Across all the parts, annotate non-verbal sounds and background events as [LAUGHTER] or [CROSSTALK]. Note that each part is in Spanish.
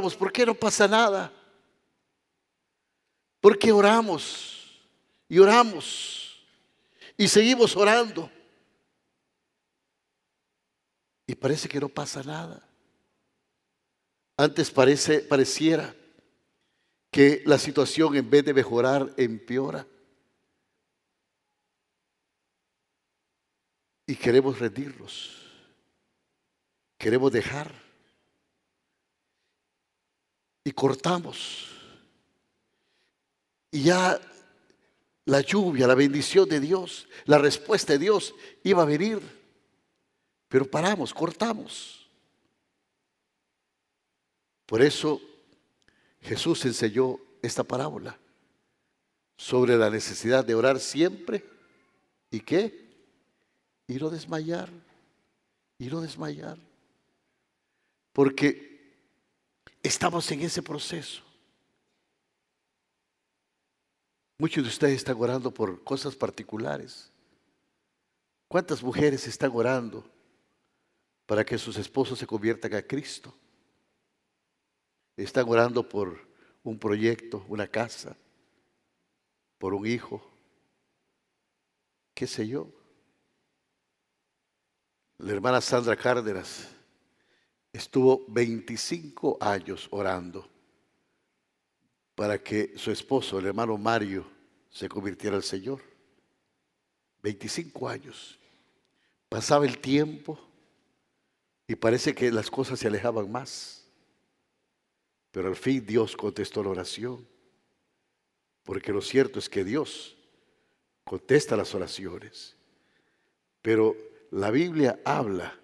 ¿por qué no pasa nada? ¿Por qué oramos y oramos y seguimos orando? Y parece que no pasa nada. Antes parece, pareciera que la situación en vez de mejorar empeora. Y queremos rendirnos. Queremos dejar. Y cortamos. Y ya la lluvia, la bendición de Dios, la respuesta de Dios iba a venir. Pero paramos, cortamos. Por eso Jesús enseñó esta parábola sobre la necesidad de orar siempre y qué? Y no desmayar, y no desmayar. Porque estamos en ese proceso. Muchos de ustedes están orando por cosas particulares. ¿Cuántas mujeres están orando para que sus esposos se conviertan a Cristo? Están orando por un proyecto, una casa, por un hijo, qué sé yo. La hermana Sandra Cárdenas estuvo 25 años orando para que su esposo, el hermano Mario, se convirtiera al Señor. 25 años. Pasaba el tiempo y parece que las cosas se alejaban más. Pero al fin Dios contestó la oración. Porque lo cierto es que Dios contesta las oraciones. Pero la Biblia habla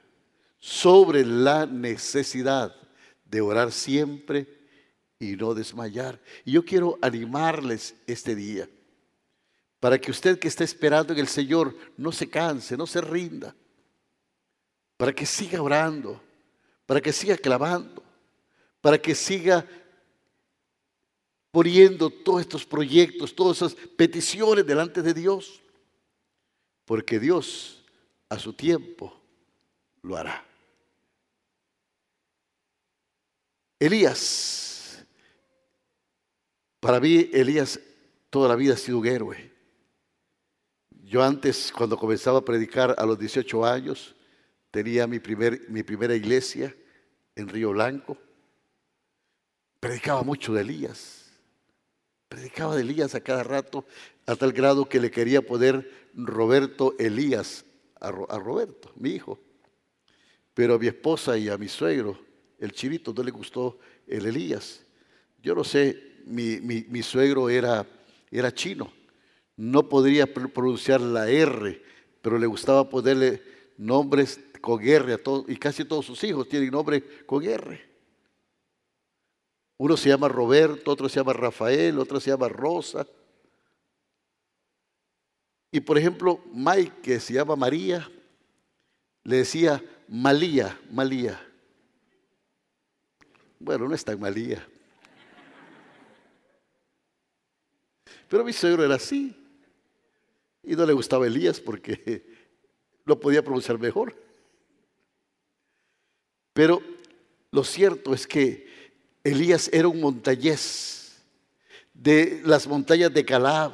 sobre la necesidad de orar siempre y no desmayar. Y yo quiero animarles este día para que usted que está esperando en el Señor no se canse, no se rinda, para que siga orando, para que siga clamando, para que siga poniendo todos estos proyectos, todas esas peticiones delante de Dios, porque Dios a su tiempo lo hará. Elías, para mí Elías toda la vida ha sido un héroe. Yo antes, cuando comenzaba a predicar a los 18 años, tenía mi, primer, mi primera iglesia en Río Blanco predicaba mucho de Elías. Predicaba de Elías a cada rato, a tal grado que le quería poner Roberto Elías a, Roberto, mi hijo. Pero a mi esposa y a mi suegro, el chivito, no le gustó el Elías. Yo no sé, mi, suegro era, era chino. No podría pronunciar la R, pero le gustaba ponerle nombres con R a todos, y casi todos sus hijos tienen nombre con R. Uno se llama Roberto, otro se llama Rafael, otro se llama Rosa. Y por ejemplo, Mike, que se llama María, le decía Malía, Malía. Bueno, no es tan Malía. Pero mi suegro era así. Y no le gustaba Elías porque lo podía pronunciar mejor. Pero lo cierto es que Elías era un montañés de las montañas de Calab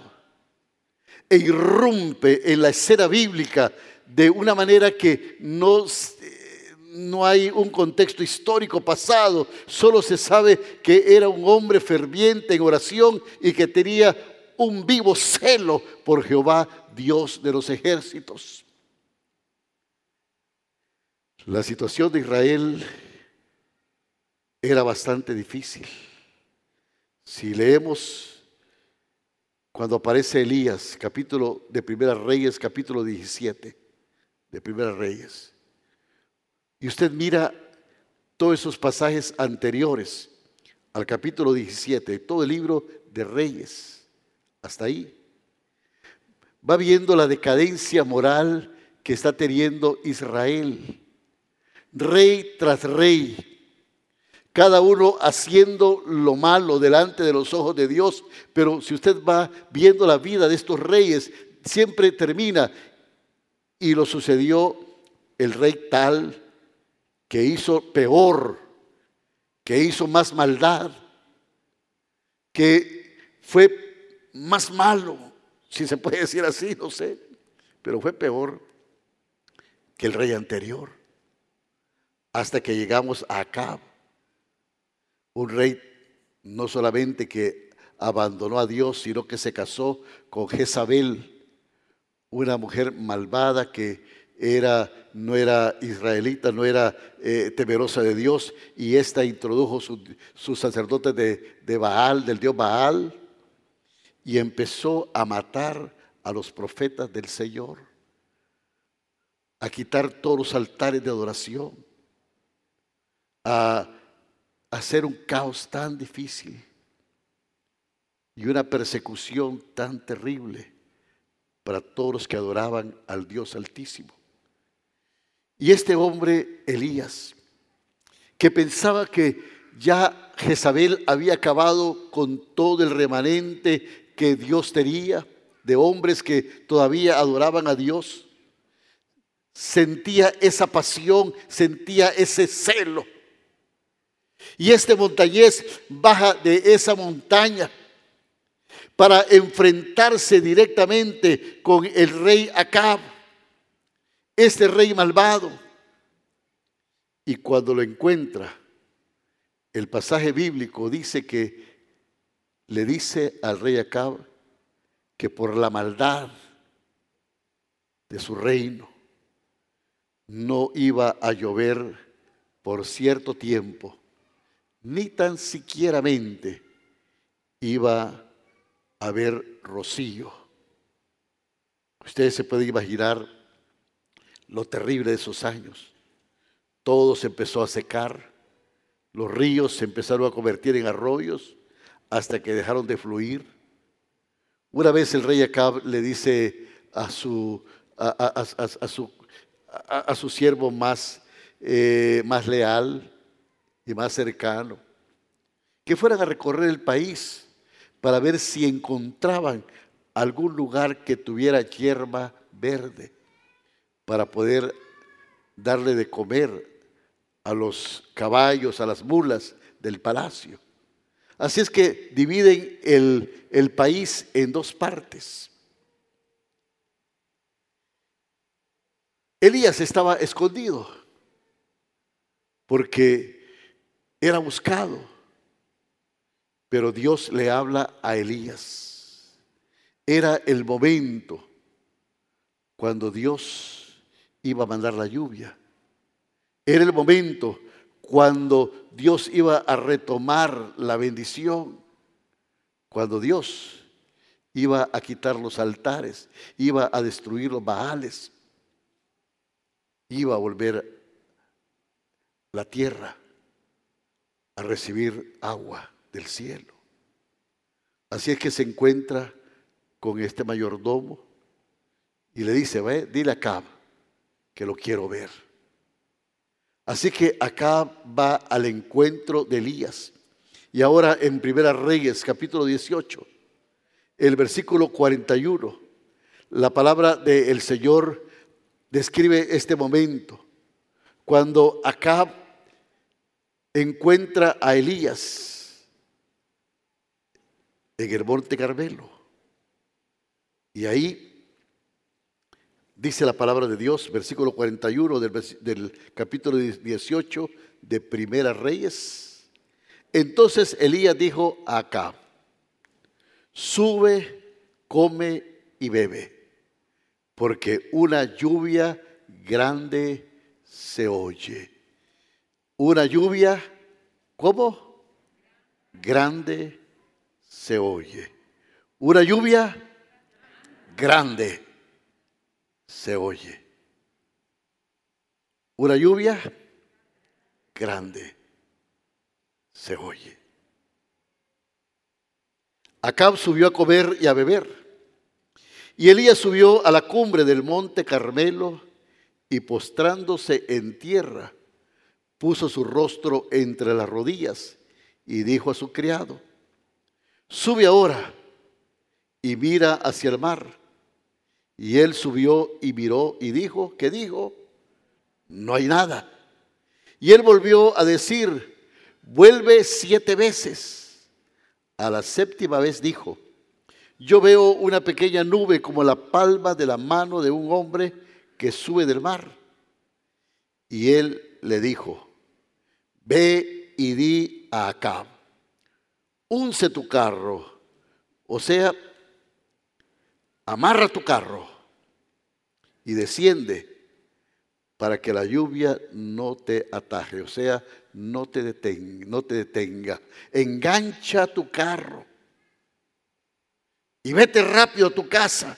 e irrumpe en la escena bíblica de una manera que no, no hay un contexto histórico pasado, solo se sabe que era un hombre ferviente en oración y que tenía un vivo celo por Jehová, Dios de los ejércitos. La situación de Israel era bastante difícil. Si leemos cuando aparece Elías, capítulo de Primera Reyes, capítulo 17 de Primera Reyes, y usted mira todos esos pasajes anteriores al capítulo 17, todo el libro de Reyes, hasta ahí, va viendo la decadencia moral que está teniendo Israel. Rey tras rey, cada uno haciendo lo malo delante de los ojos de Dios. Pero si usted va viendo la vida de estos reyes, siempre termina. Y lo sucedió el rey tal que hizo peor que hizo más maldad, que fue más malo, si se puede decir así, no sé, pero fue peor que el rey anterior, hasta que llegamos a Acab, un rey no solamente que abandonó a Dios, sino que se casó con Jezabel, una mujer malvada que era, no era israelita, no era eh, temerosa de Dios, y ésta introdujo sus sacerdotes de, de Baal, del dios Baal, y empezó a matar a los profetas del Señor, a quitar todos los altares de adoración, a hacer un caos tan difícil y una persecución tan terrible para todos los que adoraban al Dios Altísimo. Y este hombre, Elías, que pensaba que ya Jezabel había acabado con todo el remanente que Dios tenía, de hombres que todavía adoraban a Dios, sentía esa pasión, sentía ese celo. Y este montañés baja de esa montaña para enfrentarse directamente con el rey Acab, este rey malvado. Y cuando lo encuentra, el pasaje bíblico dice que le dice al rey Acab que por la maldad de su reino no iba a llover por cierto tiempo, ni tan siquiera iba a ver rocío. Ustedes se pueden imaginar lo terrible de esos años. Todo se empezó a secar, los ríos se empezaron a convertir en arroyos hasta que dejaron de fluir. Una vez el rey Acab le dice a su, a, su, a su siervo más, eh, más leal y más cercano que fueran a recorrer el país para ver si encontraban algún lugar que tuviera hierba verde para poder darle de comer a los caballos, a las mulas del palacio. Así es que dividen el, el país en dos partes. Elías estaba escondido porque era buscado pero Dios le habla a Elías. Era el momento cuando Dios iba a mandar la lluvia. Era el momento cuando Dios iba a retomar la bendición. Cuando Dios iba a quitar los altares, iba a destruir los baales, iba a volver la tierra a recibir agua del cielo. Así es que se encuentra con este mayordomo y le dice, ve, dile a que lo quiero ver. Así que Acab va al encuentro de Elías. Y ahora en Primera Reyes, capítulo 18, el versículo 41, la palabra del Señor describe este momento. Cuando Acab encuentra a Elías en el monte Carmelo. Y ahí dice la palabra de Dios, versículo 41 del, del capítulo 18 de Primera Reyes. Entonces Elías dijo a Acab, sube, come y bebe, porque una lluvia grande se oye. Una lluvia, ¿cómo? Grande se oye. Una lluvia grande se oye. Una lluvia grande se oye. Acab subió a comer y a beber. Y Elías subió a la cumbre del monte Carmelo y postrándose en tierra, puso su rostro entre las rodillas y dijo a su criado, sube ahora y mira hacia el mar. Y él subió y miró y dijo, ¿qué dijo? No hay nada. Y él volvió a decir, vuelve siete veces. A la séptima vez dijo, yo veo una pequeña nube como la palma de la mano de un hombre que sube del mar. Y él le dijo, ve y di a Acab, unce tu carro, o sea, amarra tu carro y desciende para que la lluvia no te ataje, o sea, no te detenga, no te detenga. Engancha tu carro y vete rápido a tu casa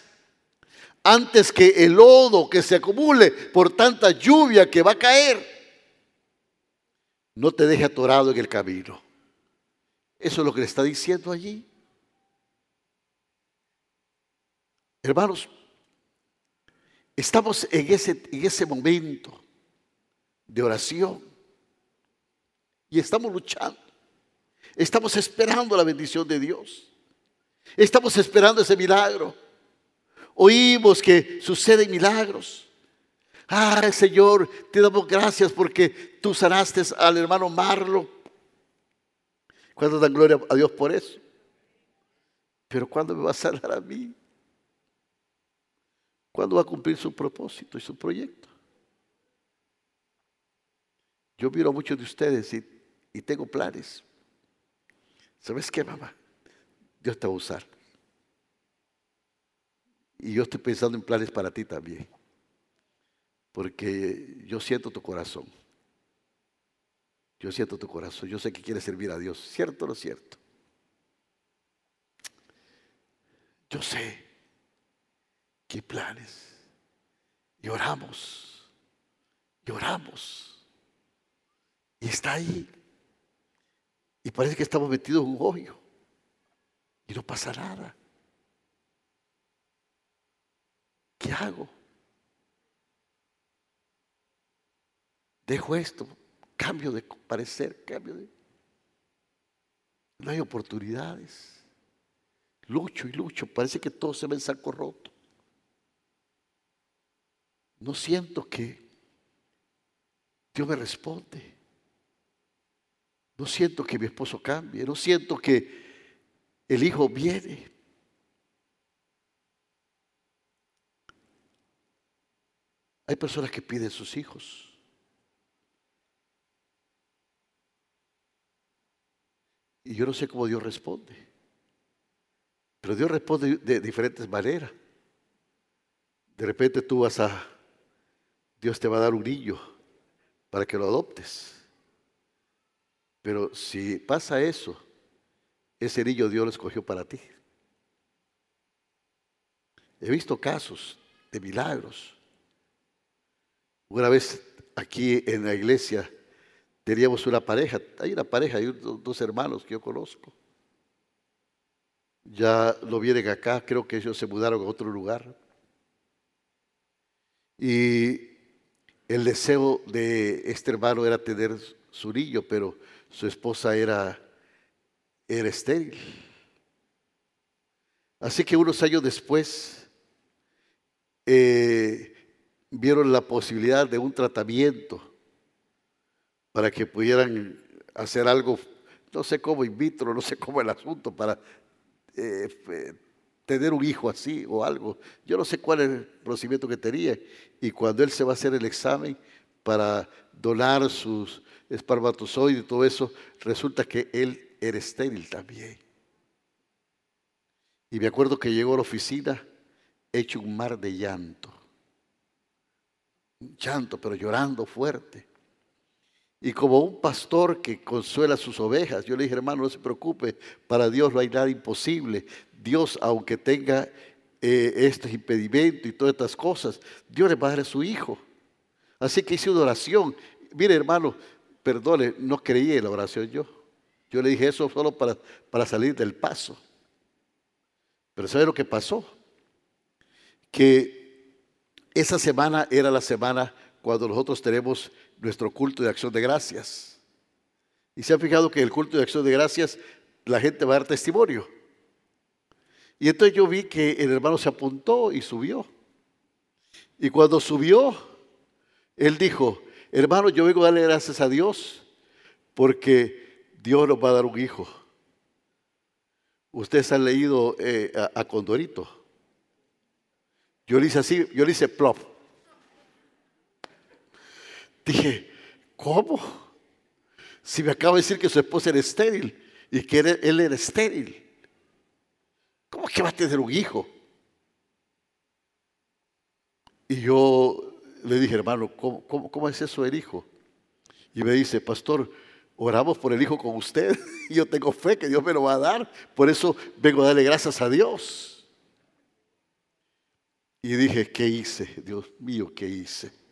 antes que el lodo que se acumule por tanta lluvia que va a caer no te deje atorado en el camino. Eso es lo que le está diciendo allí. Hermanos, estamos en ese, en ese momento de oración y estamos luchando. Estamos esperando la bendición de Dios. Estamos esperando ese milagro. Oímos que suceden milagros. Ah, Señor, te damos gracias porque tú sanaste al hermano Marlo. ¿Cuándo dan gloria a Dios por eso? Pero ¿cuándo me va a sanar a mí? ¿Cuándo va a cumplir su propósito y su proyecto? Yo miro a muchos de ustedes y, y tengo planes. ¿Sabes qué, mamá? Dios te va a usar. Y yo estoy pensando en planes para ti también. Porque yo siento tu corazón. Yo siento tu corazón. Yo sé que quieres servir a Dios. ¿Cierto o no cierto? Yo sé qué planes. Y oramos. Y está ahí. Y parece que estamos metidos en un hoyo. Y no pasa nada. ¿Qué hago? Dejo esto, cambio de parecer, cambio de... No hay oportunidades. Lucho y lucho, parece que todo se ve en saco roto. No siento que Dios me responde. No siento que mi esposo cambie. No siento que el hijo viene. Hay personas que piden sus hijos. Y yo no sé cómo Dios responde. Pero Dios responde de diferentes maneras. De repente tú vas a, Dios te va a dar un niño para que lo adoptes. Pero si pasa eso, ese niño Dios lo escogió para ti. He visto casos de milagros. Una vez aquí en la iglesia teníamos una pareja, hay una pareja, hay dos hermanos que yo conozco. Ya lo vienen acá, creo que ellos se mudaron a otro lugar. Y el deseo de este hermano era tener su niño, pero su esposa era, era estéril. Así que unos años después eh, vieron la posibilidad de un tratamiento para que pudieran hacer algo, no sé cómo in vitro, no sé cómo el asunto, para eh, tener un hijo así o algo. Yo no sé cuál es el procedimiento que tenía. Y cuando él se va a hacer el examen para donar sus espermatozoides y todo eso, resulta que él era estéril también. Y me acuerdo que llegó a la oficina hecho un mar de llanto. Un llanto, pero llorando fuerte. Y como un pastor que consuela a sus ovejas, yo le dije, hermano, no se preocupe, para Dios no hay nada imposible. Dios, aunque tenga eh, estos impedimentos y todas estas cosas, Dios le va a dar a su hijo. Así que hice una oración. Mire, hermano, perdone, no creí en la oración yo. Yo le dije eso solo para, para salir del paso. Pero ¿sabe lo que pasó? Que esa semana era la semana cuando nosotros tenemos nuestro culto de acción de gracias. Y se ha fijado que el culto de acción de gracias la gente va a dar testimonio. Y entonces yo vi que el hermano se apuntó y subió. Y cuando subió, él dijo, hermano, yo vengo a darle gracias a Dios porque Dios nos va a dar un hijo. Ustedes han leído eh, a, a, Condorito. Yo le hice así, yo le hice plop. Dije, ¿cómo? Si me acaba de decir que su esposa era estéril y que él, era estéril. ¿Cómo que va a tener un hijo? Y yo le dije, hermano, ¿cómo, cómo es eso el hijo? Y me dice, pastor, oramos por el hijo con usted. Y [LAUGHS] yo tengo fe que Dios me lo va a dar. Por eso vengo a darle gracias a Dios. Y dije, ¿qué hice? Dios mío, ¿qué hice?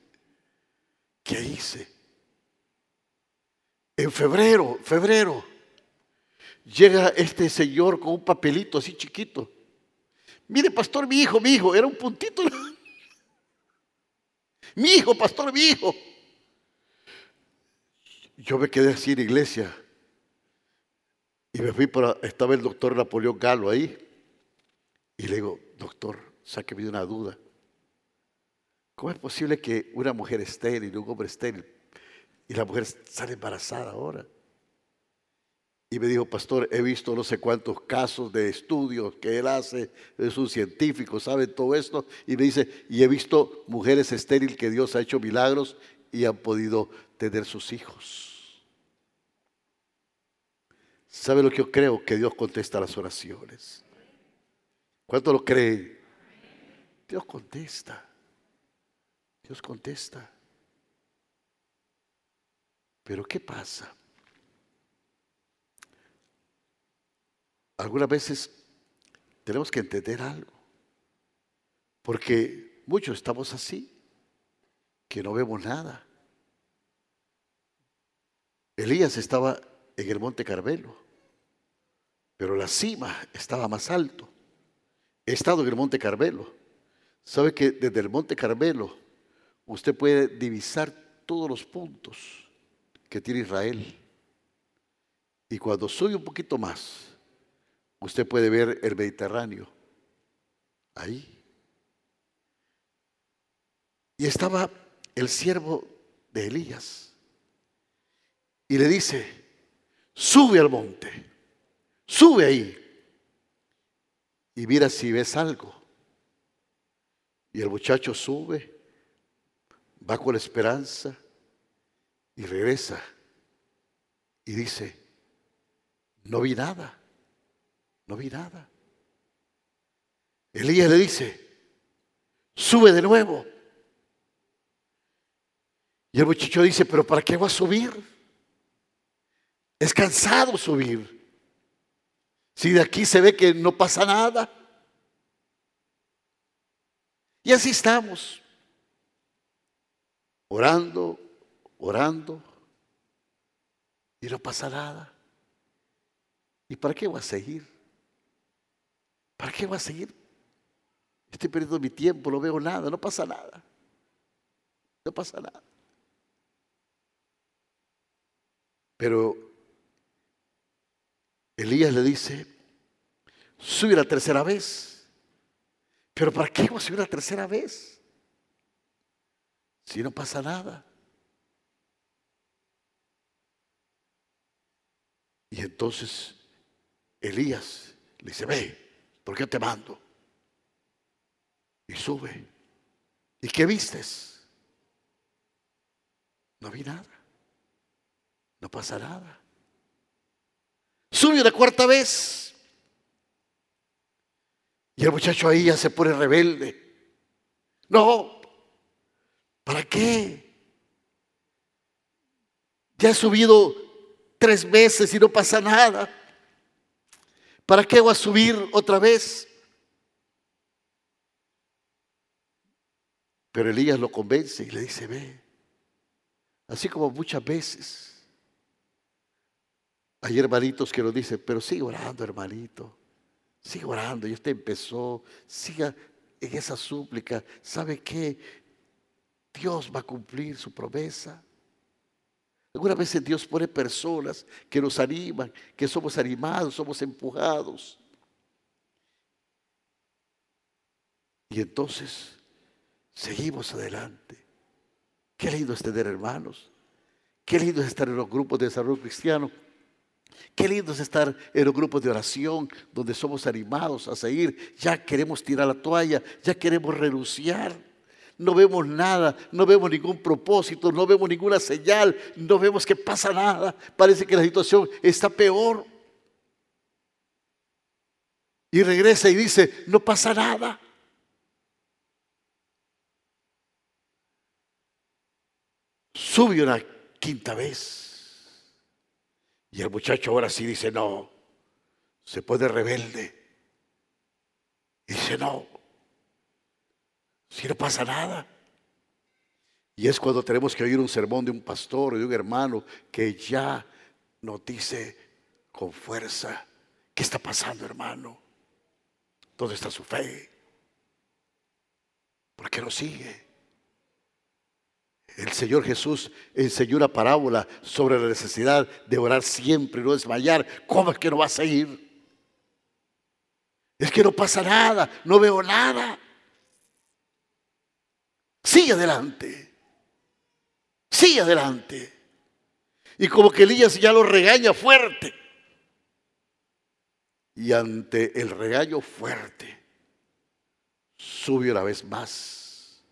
¿Qué hice? En febrero, febrero, llega este señor con un papelito así chiquito. Mire, pastor, mi hijo, mi hijo, era un puntito. [LAUGHS] mi hijo, pastor, mi hijo. Yo me quedé así en iglesia. Y me fui para, estaba el doctor Napoleón Galo ahí. Y le digo, doctor, sáqueme de una duda. ¿Cómo es posible que una mujer estéril y un hombre estéril y la mujer sale embarazada ahora? Y me dijo, pastor, he visto no sé cuántos casos de estudios que él hace, es un científico, sabe todo esto. Y me dice, y he visto mujeres estériles que Dios ha hecho milagros y han podido tener sus hijos. ¿Sabe lo que yo creo? Que Dios contesta las oraciones. ¿Cuánto lo cree? Dios contesta. Dios contesta. Pero ¿qué pasa? Algunas veces tenemos que entender algo. Porque muchos estamos así, que no vemos nada. Elías estaba en el monte Carmelo, pero la cima estaba más alto. He estado en el monte Carmelo. ¿Sabe que desde el monte Carmelo usted puede divisar todos los puntos que tiene Israel. Y cuando sube un poquito más, usted puede ver el Mediterráneo. Ahí. Y estaba el siervo de Elías. Y le dice, sube al monte, sube ahí. Y mira si ves algo. Y el muchacho sube va con la esperanza y regresa y dice, no vi nada, no vi nada. Elías le dice, sube de nuevo. Y el muchacho dice, pero ¿para qué va a subir? Es cansado subir. Si de aquí se ve que no pasa nada. Y así estamos orando, orando, y no pasa nada. ¿Y para qué voy a seguir? ¿Para qué voy a seguir? Estoy perdiendo mi tiempo, no veo nada, no pasa nada. No pasa nada. Pero Elías le dice, sube la tercera vez. Pero ¿para qué voy a subir la tercera vez? Si no pasa nada. Y entonces Elías le dice, ve, ¿por qué te mando? Y sube. ¿Y qué vistes? No vi nada. No pasa nada. Sube una cuarta vez. Y el muchacho ahí ya se pone rebelde. No, ¿Para qué? Ya he subido tres veces y no pasa nada. ¿Para qué voy a subir otra vez? Pero Elías lo convence y le dice, ve, así como muchas veces. Hay hermanitos que nos dicen, pero sigue orando, hermanito. Sigue orando. Y usted empezó, siga en esa súplica. ¿Sabe qué? Dios va a cumplir su promesa. Algunas veces Dios pone personas que nos animan, que somos animados, somos empujados. Y entonces seguimos adelante. Qué lindo es tener hermanos. Qué lindo es estar en los grupos de desarrollo cristiano. Qué lindo es estar en los grupos de oración donde somos animados a seguir. Ya queremos tirar la toalla, ya queremos renunciar. No vemos nada, no vemos ningún propósito, no vemos ninguna señal, no vemos que pasa nada. Parece que la situación está peor. Y regresa y dice, no pasa nada. Sube una quinta vez. Y el muchacho ahora sí dice, no, se pone rebelde. Y dice, no, si no pasa nada. Y es cuando tenemos que oír un sermón de un pastor o de un hermano que ya nos dice con fuerza, ¿qué está pasando hermano? ¿Dónde está su fe? ¿Por qué no sigue? El Señor Jesús enseñó una parábola sobre la necesidad de orar siempre y no desmayar. ¿Cómo es que no va a seguir? Es que no pasa nada, no veo nada. Sigue adelante. Sigue adelante. Y como que Elías ya lo regaña fuerte. Y ante el regaño fuerte, sube una vez más.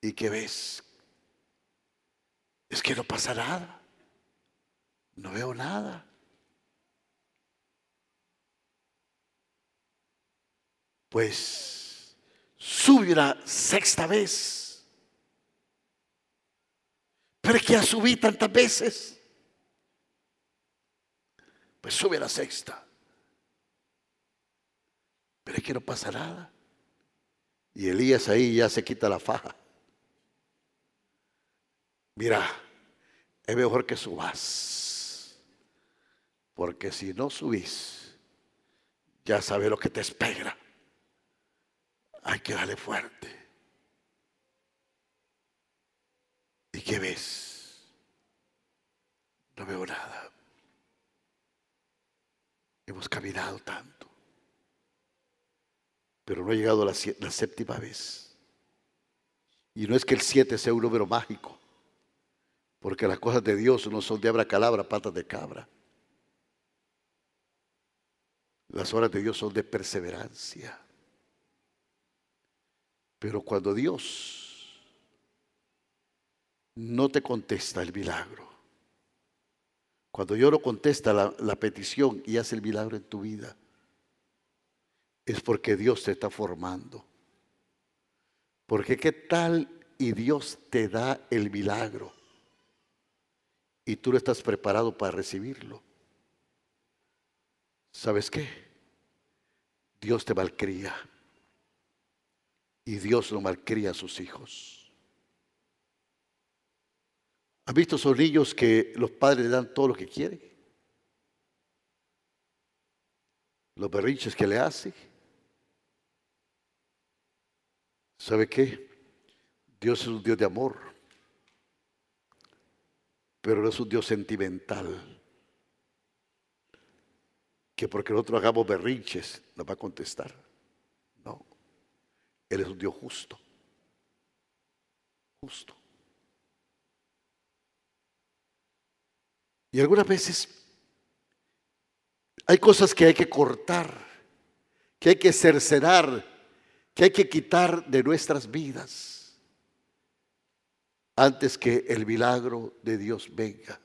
¿Y qué ves? Es que no pasa nada. No veo nada. Pues sube una sexta vez. Que ya subí tantas veces. Pues sube la sexta. Pero es que no pasa nada. Y Elías ahí ya se quita la faja. Mira, es mejor que subas. Porque si no subís, ya sabes lo que te espera. Hay que darle fuerte. ¿Y qué ves? No veo nada. Hemos caminado tanto pero no ha llegado la, la séptima vez. Y no es que el siete sea un número mágico, porque las cosas de Dios no son de abra calabra, patas de cabra. Las horas de Dios son de perseverancia. Pero cuando Dios no te contesta el milagro, cuando Dios no contesta la, petición y hace el milagro en tu vida, es porque Dios te está formando. Porque qué tal y Dios te da el milagro y tú no estás preparado para recibirlo. ¿Sabes qué? Dios te malcría y Dios no malcría a sus hijos. ¿Han visto esos niños que los padres le dan todo lo que quieren? Los berrinches que le hacen ¿Sabe qué? Dios es un Dios de amor, pero no es un Dios sentimental. Que porque nosotros hagamos berrinches nos va a contestar. Él es un Dios justo. Justo. Y algunas veces hay cosas que hay que cortar, que hay que cercenar que hay que quitar de nuestras vidas antes que el milagro de Dios venga.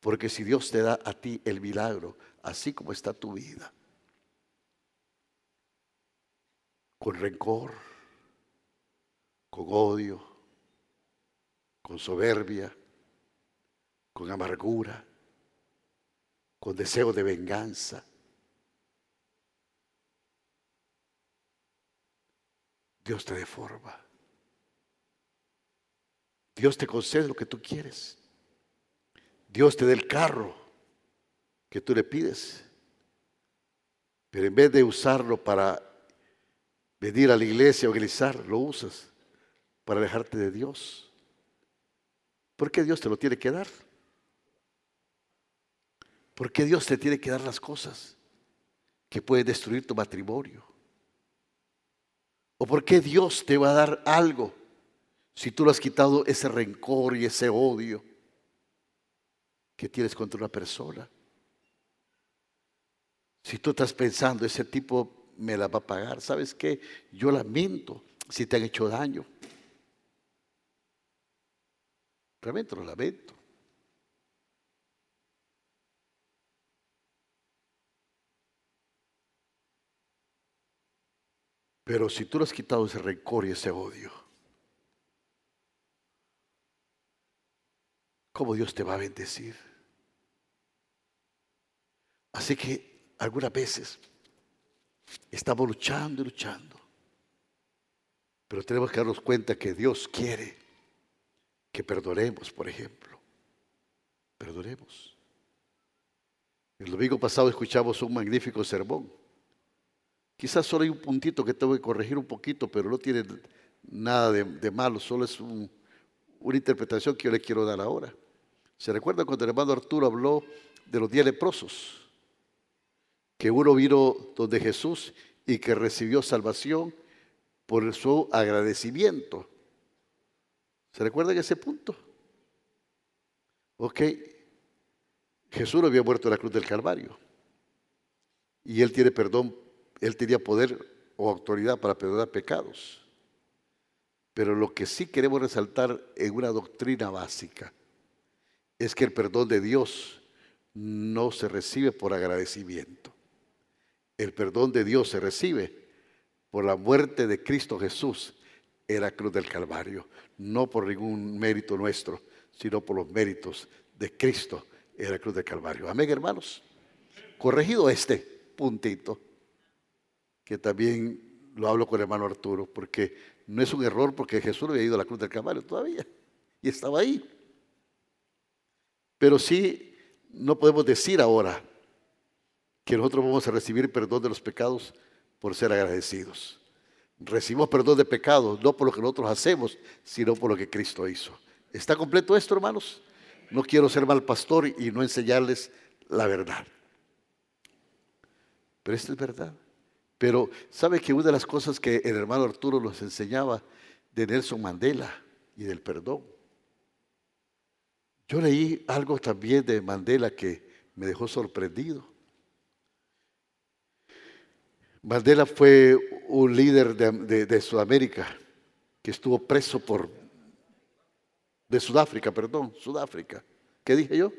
Porque si Dios te da a ti el milagro, así como está tu vida, con rencor, con odio, con soberbia, con amargura, con deseo de venganza, Dios te deforma. Dios te concede lo que tú quieres. Dios te da el carro que tú le pides. Pero en vez de usarlo para venir a la iglesia grisar, lo usas para dejarte de Dios. ¿Por qué Dios te lo tiene que dar? ¿Por qué Dios te tiene que dar las cosas que pueden destruir tu matrimonio? ¿O por qué Dios te va a dar algo si tú le has quitado ese rencor y ese odio que tienes contra una persona. Si tú estás pensando, ese tipo me la va a pagar, ¿sabes qué? Yo lamento si te han hecho daño. Realmente lo lamento. Pero si tú le has quitado ese rencor y ese odio, ¿cómo Dios te va a bendecir? Así que algunas veces estamos luchando y luchando, pero tenemos que darnos cuenta que Dios quiere que perdonemos, por ejemplo. Perdonemos. El domingo pasado escuchamos un magnífico sermón Quizás solo hay un puntito que tengo que corregir un poquito, pero no tiene nada de, malo, solo es una interpretación que yo le quiero dar ahora. ¿Se recuerda cuando el hermano Arturo habló de los diez leprosos? Que uno vino donde Jesús y que recibió salvación por su agradecimiento. ¿Se recuerda ese punto? Ok. Jesús no había muerto en la cruz del Calvario. Y él tiene perdón él tenía poder o autoridad para perdonar pecados. Pero lo que sí queremos resaltar en una doctrina básica es que el perdón de Dios no se recibe por agradecimiento. El perdón de Dios se recibe por la muerte de Cristo Jesús en la cruz del Calvario, no por ningún mérito nuestro, sino por los méritos de Cristo en la cruz del Calvario. Amén, hermanos. Corregido este puntito que también lo hablo con el hermano Arturo, porque no es un error porque Jesús no había ido a la cruz del Calvario todavía y estaba ahí. Pero sí, no podemos decir ahora que nosotros vamos a recibir perdón de los pecados por ser agradecidos. Recibimos perdón de pecados no por lo que nosotros hacemos, sino por lo que Cristo hizo. ¿Está completo esto, hermanos? No quiero ser mal pastor y no enseñarles la verdad. Pero esta es verdad. Pero sabe que una de las cosas que el hermano Arturo nos enseñaba de Nelson Mandela y del perdón. Yo leí algo también de Mandela que me dejó sorprendido. Mandela fue un líder de, Sudamérica que estuvo preso por, de Sudáfrica, perdón, Sudáfrica. ¿Qué dije yo?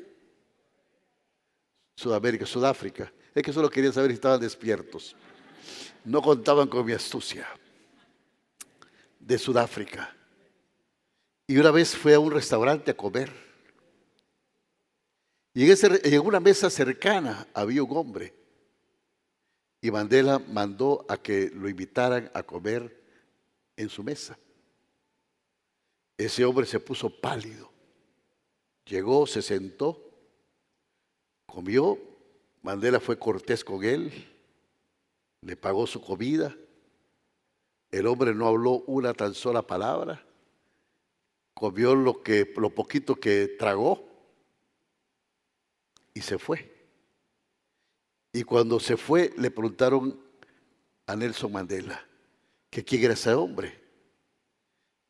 Sudamérica, Sudáfrica. Es que solo quería saber si estaban despiertos no contaban con mi astucia de Sudáfrica. Y una vez fue a un restaurante a comer. Y en, una mesa cercana había un hombre. Y Mandela mandó a que lo invitaran a comer en su mesa. Ese hombre se puso pálido. Llegó, se sentó, comió. Mandela fue cortés con él le pagó su comida. El hombre no habló una tan sola palabra. Comió lo, que, poquito que tragó y se fue. Y cuando se fue, le preguntaron a Nelson Mandela que quién era ese hombre.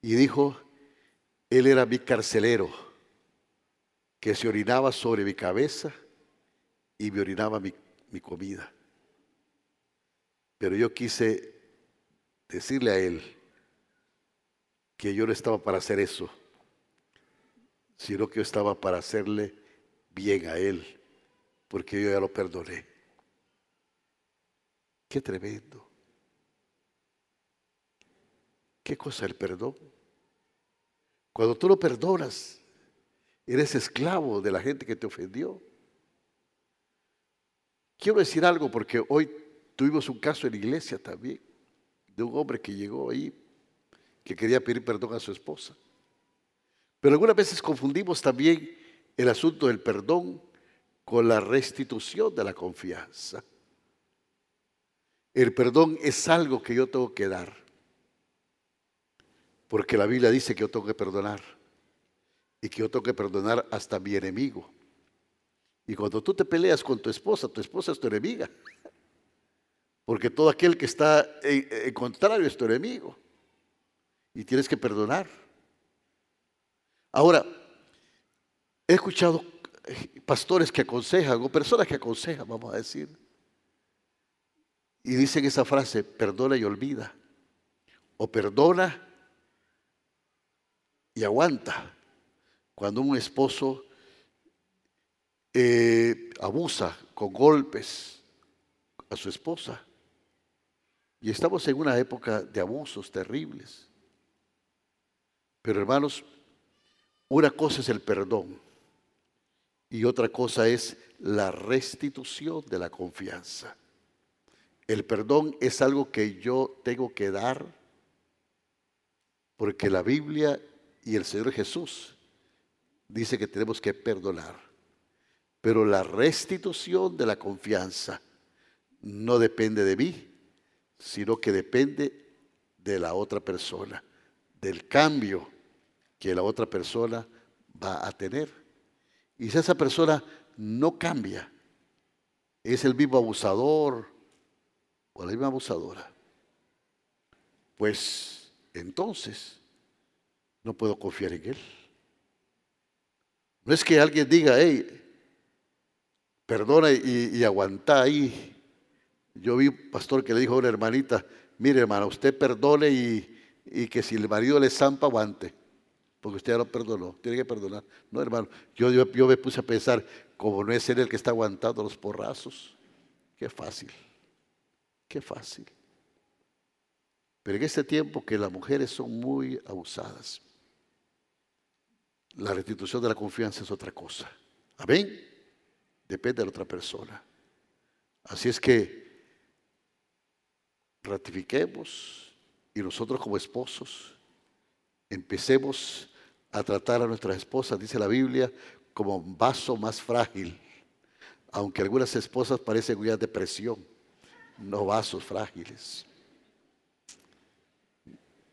Y dijo, él era mi carcelero, que se orinaba sobre mi cabeza y me orinaba mi, mi comida. Pero yo quise decirle a él que yo no estaba para hacer eso, sino que yo estaba para hacerle bien a él, porque yo ya lo perdoné. Qué tremendo. ¿Qué cosa el perdón? Cuando tú lo perdonas, eres esclavo de la gente que te ofendió. Quiero decir algo porque hoy Tuvimos un caso en la iglesia también, de un hombre que llegó ahí, que quería pedir perdón a su esposa. Pero algunas veces confundimos también el asunto del perdón con la restitución de la confianza. El perdón es algo que yo tengo que dar, porque la Biblia dice que yo tengo que perdonar y que yo tengo que perdonar hasta mi enemigo. Y cuando tú te peleas con tu esposa, tu esposa es tu enemiga. Porque todo aquel que está en, contrario es tu enemigo. Y tienes que perdonar. Ahora, he escuchado pastores que aconsejan o personas que aconsejan, vamos a decir. Y dicen esa frase, perdona y olvida. O perdona y aguanta. Cuando un esposo eh, abusa con golpes a su esposa. Y estamos en una época de abusos terribles. Pero hermanos, una cosa es el perdón y otra cosa es la restitución de la confianza. El perdón es algo que yo tengo que dar porque la Biblia y el Señor Jesús dice que tenemos que perdonar. Pero la restitución de la confianza no depende de mí, sino que depende de la otra persona, del cambio que la otra persona va a tener. Y si esa persona no cambia, es el mismo abusador o la misma abusadora, pues entonces no puedo confiar en él. No es que alguien diga, hey, perdona y, aguanta ahí. Yo vi un pastor que le dijo a una hermanita, mire hermana, usted perdone y, que si el marido le zampa, aguante porque usted ya lo perdonó, tiene que perdonar. No, hermano, yo, yo, me puse a pensar, como no es él el que está aguantando los porrazos, qué fácil, qué fácil. Pero en este tiempo que las mujeres son muy abusadas, la restitución de la confianza es otra cosa. Amén. Depende de la otra persona. Así es que ratifiquemos y nosotros como esposos empecemos a tratar a nuestras esposas, dice la Biblia, como un vaso más frágil. Aunque algunas esposas parecen de depresión, no vasos frágiles.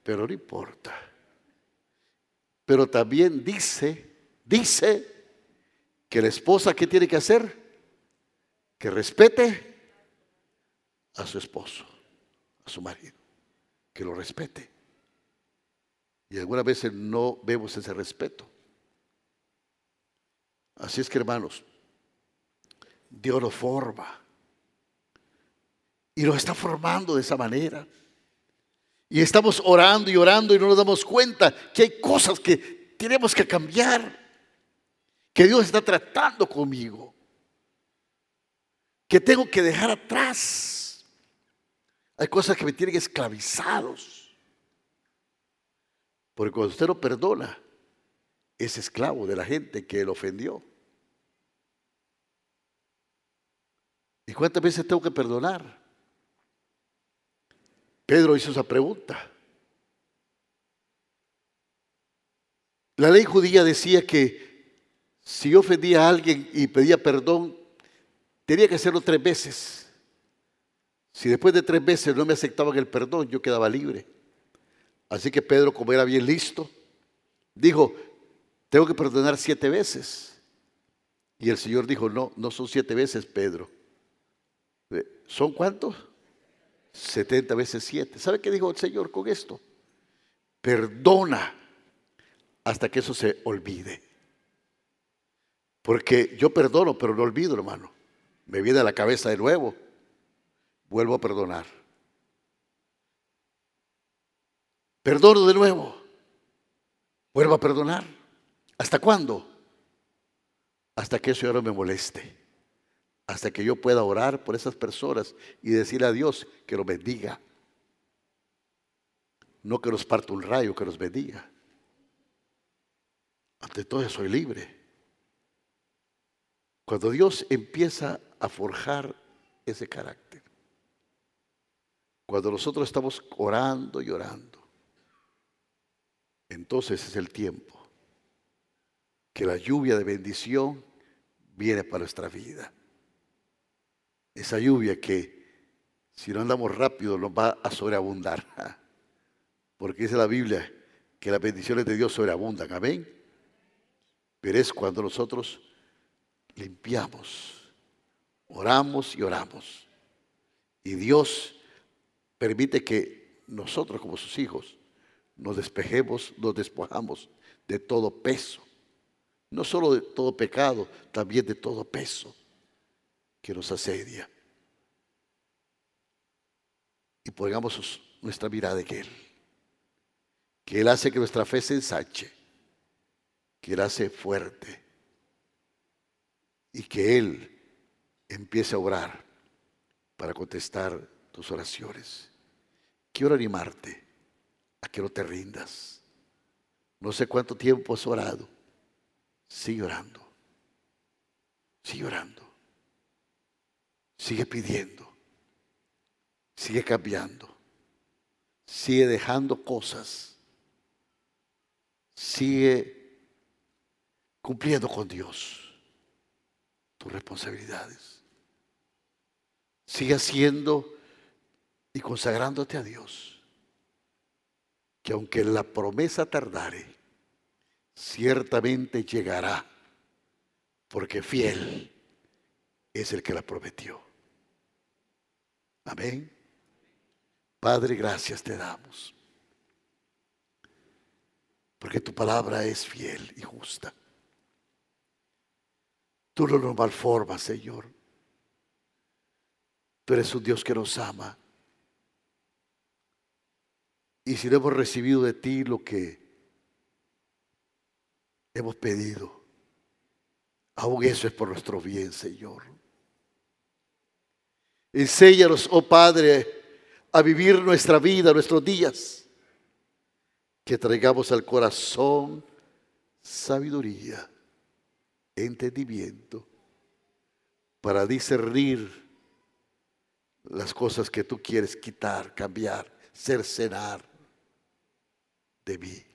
Pero no importa. Pero también dice, dice que la esposa, ¿qué tiene que hacer? Que respete a su esposo, a su marido. Que lo respete. Y algunas veces no vemos ese respeto. Así es que hermanos, Dios nos forma. Y nos está formando de esa manera. Y estamos orando y orando y no nos damos cuenta que hay cosas que tenemos que cambiar. Que Dios está tratando conmigo. Que tengo que dejar atrás. Hay cosas que me tienen esclavizados. Porque cuando usted lo perdona, es esclavo de la gente que lo ofendió. ¿Y cuántas veces tengo que perdonar? Pedro hizo esa pregunta. La ley judía decía que si yo ofendía a alguien y pedía perdón, tenía que hacerlo tres veces. Si después de tres veces no me aceptaban el perdón, yo quedaba libre. Así que Pedro, como era bien listo, dijo, tengo que perdonar siete veces. Y el Señor dijo, no, no son siete veces, Pedro. Eh, ¿Son cuántos? Setenta veces siete. ¿Sabe qué dijo el Señor con esto? Perdona hasta que eso se olvide. Porque yo perdono, pero no olvido, hermano. Me viene a la cabeza de nuevo. Vuelvo a perdonar. Perdono de nuevo. Vuelvo a perdonar. ¿Hasta cuándo? Hasta que eso ya no me moleste. Hasta que yo pueda orar por esas personas y decirle a Dios que los bendiga. No que nos parta un rayo, que los bendiga. Ante todo soy libre. Cuando Dios empieza a forjar ese carácter. Cuando nosotros estamos orando y orando entonces es el tiempo que la lluvia de bendición viene para nuestra vida. Esa lluvia que si no andamos rápido nos va a sobreabundar. [LAUGHS] Porque dice la Biblia que las bendiciones de Dios sobreabundan. Amén. Pero es cuando nosotros limpiamos, oramos y oramos. Y Dios permite que nosotros como sus hijos nos despejemos, nos despojamos de todo peso no solo de todo pecado, también de todo peso que nos asedia. Y pongamos nuestra mirada en Él, que Él hace que nuestra fe se ensanche, que Él hace fuerte y que Él empiece a orar para contestar tus oraciones. Quiero animarte a que no te rindas. No sé cuánto tiempo has orado. Sigue orando. Sigue orando. Sigue pidiendo. Sigue cambiando. Sigue dejando cosas. Sigue cumpliendo con Dios tus responsabilidades. Sigue haciendo y consagrándote a Dios. Que aunque la promesa tardare, ciertamente llegará, porque fiel es el que la prometió. Amén. Padre, gracias te damos, porque tu palabra es fiel y justa. Tú no nos malformas, Señor. Tú eres un Dios que nos ama. Y si no hemos recibido de ti lo que hemos pedido, aún eso es por nuestro bien, Señor. Enséñanos, oh Padre, a vivir nuestra vida, nuestros días, que traigamos al corazón sabiduría entendimiento para discernir las cosas que tú quieres quitar, cambiar, cercenar de mí.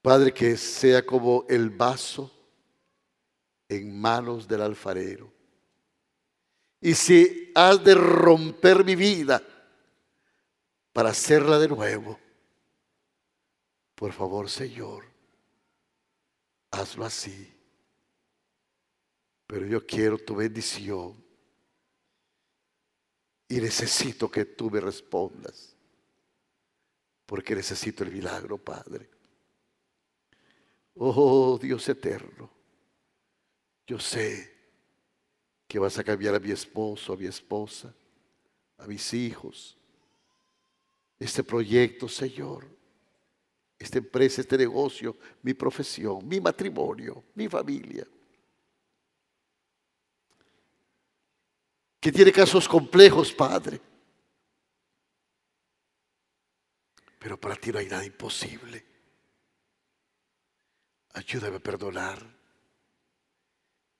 Padre, que sea como el vaso en manos del alfarero. Y si has de romper mi vida para hacerla de nuevo, por favor, Señor, hazlo así. Pero yo quiero tu bendición y necesito que tú me respondas, porque necesito el milagro, Padre. Oh Dios eterno, yo sé que vas a cambiar a mi esposo, a mi esposa, a mis hijos. Este proyecto, Señor, esta empresa, este negocio, mi profesión, mi matrimonio, mi familia. Que tiene casos complejos, Padre. Pero para ti no hay nada imposible. Ayúdame a perdonar.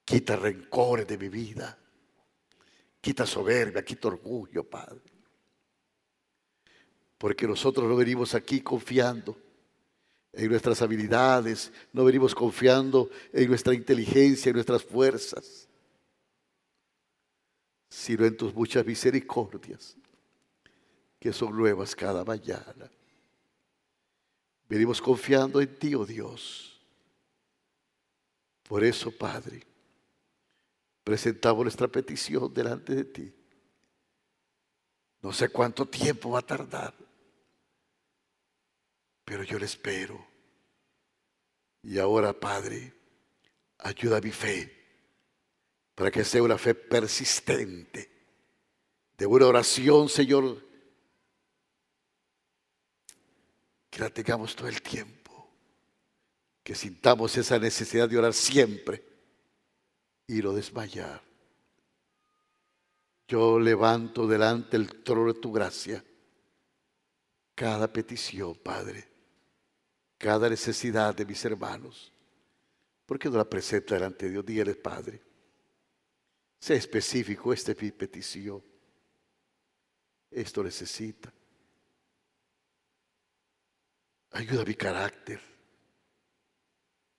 Quita rencores de mi vida. Quita soberbia, quita orgullo, Padre. Porque nosotros no venimos aquí confiando en nuestras habilidades, no venimos confiando en nuestra inteligencia, en nuestras fuerzas, sino en tus muchas misericordias, que son nuevas cada mañana. Venimos confiando en ti, oh Dios. Por eso, Padre, presentamos nuestra petición delante de ti. No sé cuánto tiempo va a tardar pero yo le espero. Y ahora, Padre, ayuda a mi fe para que sea una fe persistente, de una oración, Señor, que la tengamos todo el tiempo, que sintamos esa necesidad de orar siempre y no desmayar. Yo levanto delante el trono de tu gracia cada petición, Padre cada necesidad de mis hermanos. ¿Por qué no la presenta delante de Dios? Dígale, Padre. Sea específico, esta es mi petición. Esto necesita. Ayuda a mi carácter.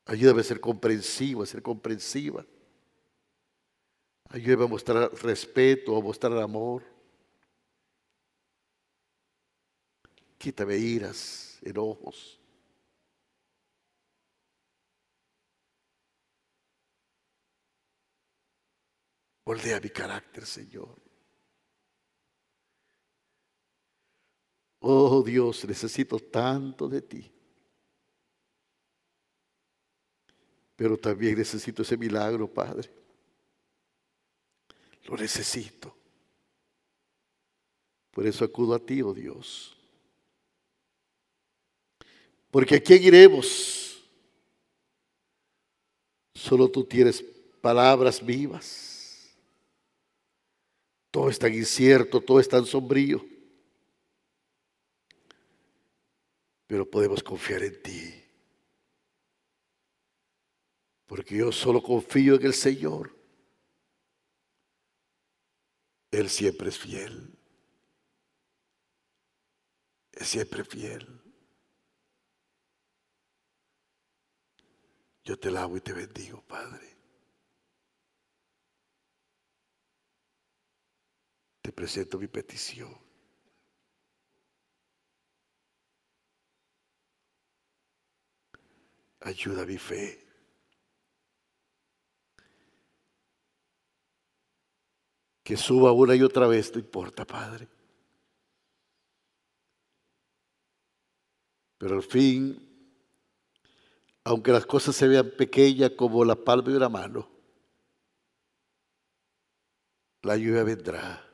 Ayúdame a ser comprensivo, a ser comprensiva. Ayúdame a mostrar respeto, a mostrar amor. Quítame iras, enojos. Moldea mi carácter, Señor. Oh Dios, necesito tanto de ti. Pero también necesito ese milagro, Padre. Lo necesito. Por eso acudo a ti, oh Dios. Porque ¿a quién iremos? Solo tú tienes palabras vivas. Todo es tan incierto, todo es tan sombrío. Pero podemos confiar en ti. Porque yo solo confío en el Señor. Él siempre es fiel. Es siempre fiel. Yo te lavo y te bendigo, Padre. Te presento mi petición. Ayuda mi fe. Que suba una y otra vez, no importa, Padre. Pero al fin, aunque las cosas se vean pequeñas como la palma de una mano, la lluvia vendrá.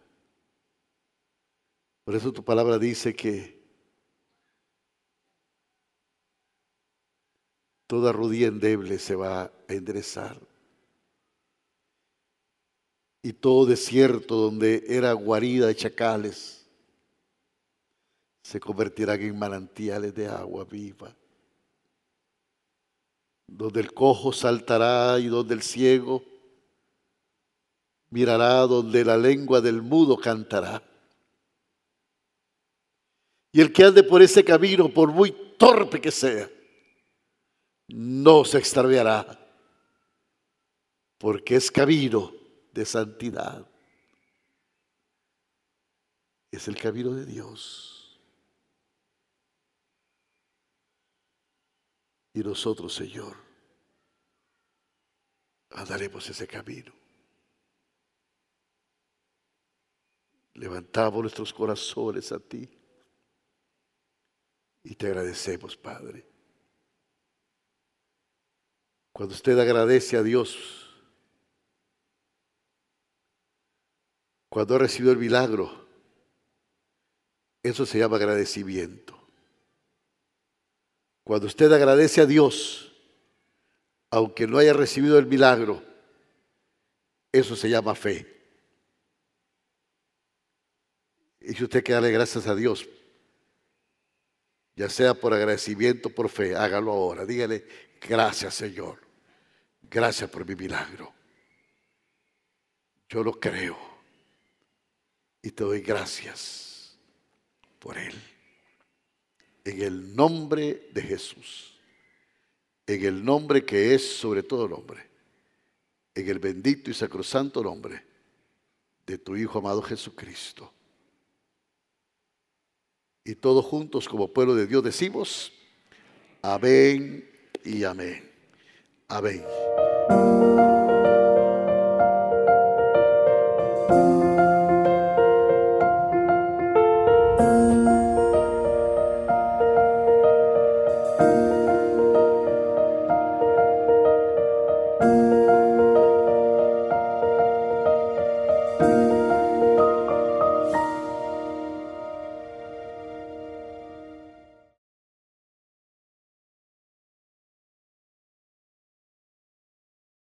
Por eso tu palabra dice que toda rodilla endeble se va a enderezar. Y todo desierto donde era guarida de chacales se convertirán en manantiales de agua viva. Donde el cojo saltará y donde el ciego mirará, donde la lengua del mudo cantará. Y el que ande por ese camino, por muy torpe que sea, no se extraviará, porque es camino de santidad. Es el camino de Dios. Y nosotros, Señor, andaremos ese camino. Levantamos nuestros corazones a ti y te agradecemos, Padre. Cuando usted agradece a Dios, cuando ha recibido el milagro, eso se llama agradecimiento. Cuando usted agradece a Dios, aunque no haya recibido el milagro, eso se llama fe. Y si usted quiere darle gracias a Dios, ya sea por agradecimiento, por fe, hágalo ahora. Dígale, gracias Señor, gracias por mi milagro. Yo lo creo y te doy gracias por él en el nombre de Jesús, en el nombre que es sobre todo nombre, en el bendito y sacrosanto nombre de tu Hijo amado Jesucristo. Y todos juntos como pueblo de Dios decimos, amén y amén. Amén.